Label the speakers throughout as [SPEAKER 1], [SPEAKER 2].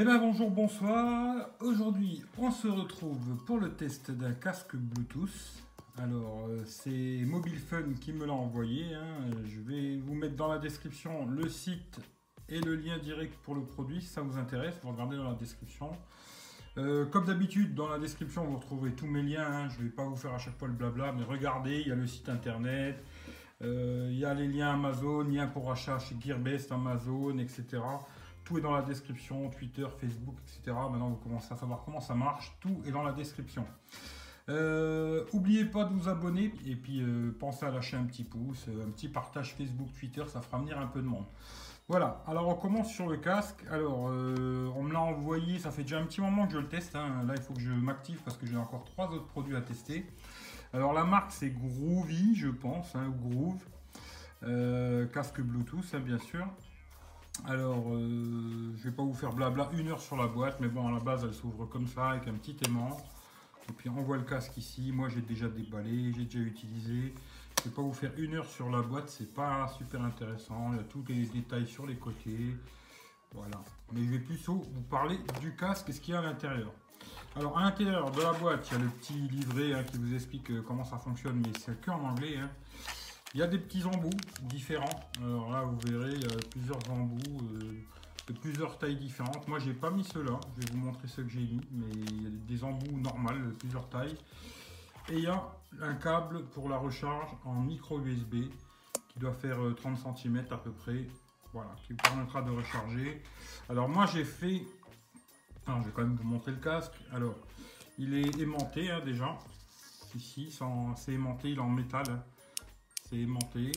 [SPEAKER 1] Eh bien bonjour, bonsoir. Aujourd'hui, on se retrouve pour le test d'un casque Bluetooth. Alors, euh, c'est Mobile Fun qui me l'a envoyé. hein. Je vais vous mettre dans la description le site et le lien direct pour le produit si ça vous intéresse. Vous regardez dans la description. Euh, comme d'habitude, dans la description, vous retrouverez tous mes liens. hein. Je ne vais pas vous faire à chaque fois le blabla, mais regardez, il y a le site internet, euh, il y a les liens Amazon, liens pour achat chez Gearbest, Amazon, etc. Tout est dans la description, Twitter, Facebook, etc. Maintenant, vous commencez à savoir comment ça marche. Tout est dans la description. Euh, N'oubliez pas de vous abonner et puis euh, pensez à lâcher un petit pouce, euh, un petit partage Facebook, Twitter, ça fera venir un peu de monde. Voilà, alors on commence sur le casque. Alors, on me l'a envoyé, ça fait déjà un petit moment que je le teste. hein. Là, il faut que je m'active parce que j'ai encore trois autres produits à tester. Alors, la marque, c'est Groovy, je pense, hein, Groove. Casque Bluetooth, hein, bien sûr. Alors, euh, je vais pas vous faire blabla une heure sur la boîte, mais bon, à la base, elle s'ouvre comme ça, avec un petit aimant. Et puis, on voit le casque ici. Moi, j'ai déjà déballé, j'ai déjà utilisé. Je vais pas vous faire une heure sur la boîte, c'est pas super intéressant. Il y a tous les détails sur les côtés. Voilà. Mais je vais plutôt vous parler du casque et ce qu'il y a à l'intérieur. Alors, à l'intérieur de la boîte, il y a le petit livret hein, qui vous explique euh, comment ça fonctionne, mais c'est que en anglais. hein. Il y a des petits embouts différents. Alors là, vous verrez, il y a plusieurs embouts euh, de plusieurs tailles différentes. Moi, j'ai pas mis ceux-là. Je vais vous montrer ceux que j'ai mis, mais il y a des embouts normales de plusieurs tailles. Et il y a un câble pour la recharge en micro USB qui doit faire euh, 30 cm à peu près. Voilà, qui vous permettra de recharger. Alors moi, j'ai fait... Alors, je vais quand même vous montrer le casque. Alors, il est aimanté hein, déjà. Ici, c'est aimanté, il est en métal. hein c'est aimanté.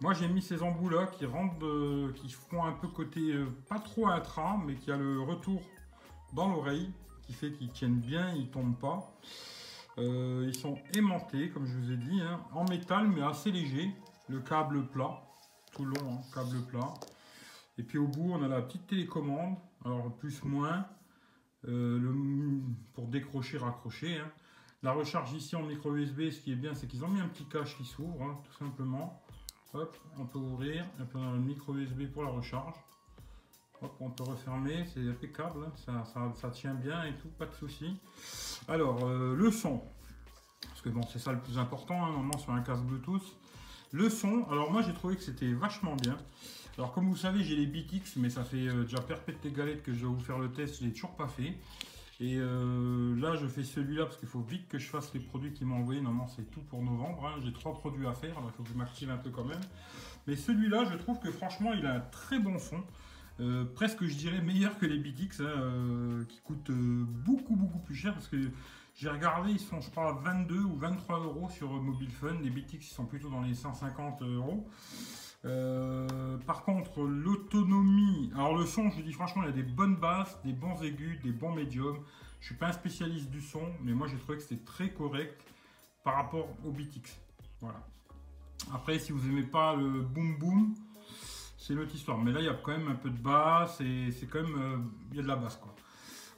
[SPEAKER 1] Moi j'ai mis ces embouts là qui rentrent, de- qui font un peu côté euh, pas trop intra, mais qui a le retour dans l'oreille, qui fait qu'ils tiennent bien, ils tombent pas. Euh, ils sont aimantés, comme je vous ai dit, hein, en métal mais assez léger. Le câble plat, tout long, hein, câble plat. Et puis au bout on a la petite télécommande, alors plus moins, euh, pour décrocher, raccrocher. hein. La recharge ici en micro USB, ce qui est bien, c'est qu'ils ont mis un petit cache qui s'ouvre, hein, tout simplement. Hop, on peut ouvrir, et puis on a le micro USB pour la recharge. Hop, on peut refermer, c'est impeccable, hein, ça, tient bien et tout, pas de souci. Alors, euh, le son, parce que bon, c'est ça le plus important, hein, normalement sur un casque Bluetooth. Le son, alors moi j'ai trouvé que c'était vachement bien. Alors comme vous savez, j'ai les BTX, mais ça fait euh, déjà perpète les galettes que je dois vous faire le test, je l'ai toujours pas fait. Et euh, là, je fais celui-là parce qu'il faut vite que je fasse les produits qu'il m'a envoyés. Normalement, c'est tout pour novembre. hein. J'ai trois produits à faire. Il faut que je m'active un peu quand même. Mais celui-là, je trouve que franchement, il a un très bon son. Euh, presque, je dirais, meilleur que les BTX, hein, euh, qui coûtent euh, beaucoup, beaucoup plus cher. Parce que j'ai regardé, ils sont, je crois, à 22 ou 23 euros sur Mobile Fun. Les BTX, ils sont plutôt dans les 150 euros. Euh, par contre, l'autonomie, alors le son, je vous dis franchement, il y a des bonnes basses, des bons aigus, des bons médiums. Je suis pas un spécialiste du son, mais moi j'ai trouvé que c'était très correct par rapport au BTX. Voilà. Après, si vous aimez pas le boom boom, c'est une autre histoire. Mais là, il y a quand même un peu de basse et c'est quand même, euh, il y a de la basse quoi.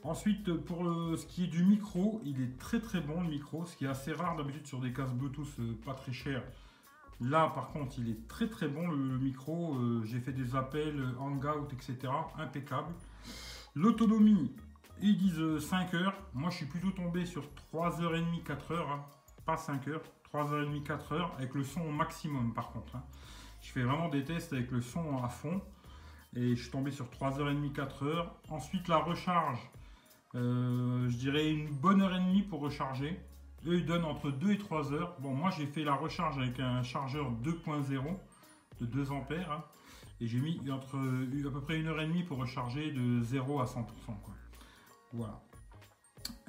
[SPEAKER 1] Ensuite, pour le- ce qui est du micro, il est très très bon le micro, ce qui est assez rare d'habitude sur des casques Bluetooth euh, pas très chers. Là, par contre, il est très très bon le, micro. Euh, J'ai fait des appels, euh, hangout, etc. Impeccable. L'autonomie, ils disent euh, 5 heures. Moi, je suis plutôt tombé sur 3h30, 4 heures. hein. Pas 5 heures. 3h30, 4 heures. Avec le son au maximum, par contre. hein. Je fais vraiment des tests avec le son à fond. Et je suis tombé sur 3h30, 4 heures. Ensuite, la recharge. euh, je dirais une bonne heure et demie pour recharger. Eux, ils donnent entre 2 et 3 heures. Bon, moi, j'ai fait la recharge avec un chargeur 2.0 de 2 ampères. hein, et j'ai mis entre euh, à peu près une heure et demie pour recharger de 0 à 100%. Quoi. Voilà.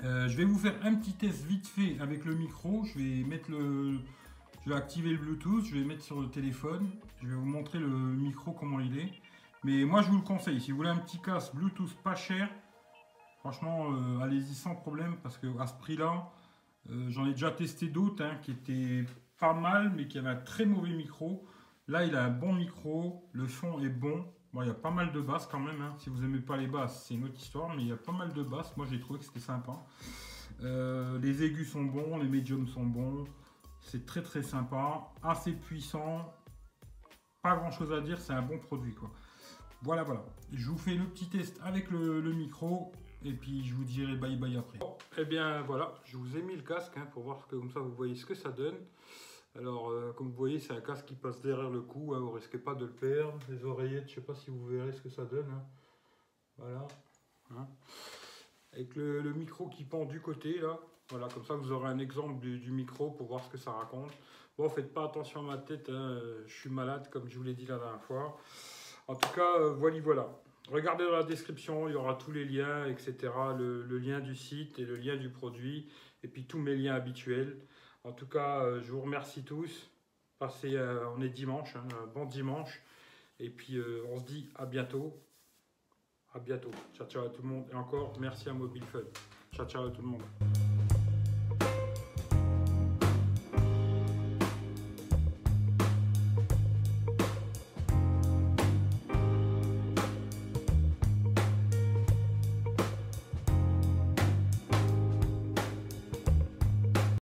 [SPEAKER 1] Euh, je vais vous faire un petit test vite fait avec le micro. Je vais mettre le, je vais activer le Bluetooth. Je vais mettre sur le téléphone. Je vais vous montrer le micro comment il est. Mais moi, je vous le conseille. Si vous voulez un petit casque Bluetooth pas cher, franchement, euh, allez-y sans problème parce que à ce prix-là. Euh, J'en ai déjà testé d'autres hein, qui étaient pas mal, mais qui avaient un très mauvais micro. Là, il a un bon micro, le son est bon. Il y a pas mal de basses quand même. hein. Si vous aimez pas les basses, c'est une autre histoire, mais il y a pas mal de basses. Moi, j'ai trouvé que c'était sympa. Euh, les aigus sont bons, les médiums sont bons. C'est très très sympa, assez puissant. Pas grand chose à dire, c'est un bon produit. Voilà, voilà. Je vous fais le petit test avec le, micro et puis je vous dirai bye bye après. Bon, eh bien voilà, je vous ai mis le casque hein, pour voir que comme ça vous voyez ce que ça donne. Alors, euh, comme vous voyez, c'est un casque qui passe derrière le cou, hein, vous risquez pas de le perdre. Les oreillettes, je sais pas si vous verrez ce que ça donne. Hein. Voilà. Avec le, micro qui pend du côté, là. Voilà, comme ça vous aurez un exemple du, micro pour voir ce que ça raconte. Bon, faites pas attention à ma tête, je suis malade, comme je vous l'ai dit la dernière fois. En tout cas, euh, voilà, voilà. Regardez dans la description, il y aura tous les liens, etc. Le, lien du site et le lien du produit, et puis tous mes liens habituels. En tout cas, euh, je vous remercie tous. Passez, euh, on est dimanche, hein, bon dimanche. Et puis, on se dit à bientôt. À bientôt. Ciao, ciao à tout le monde. Et encore, merci à Mobile Fun. Ciao, ciao à tout le monde.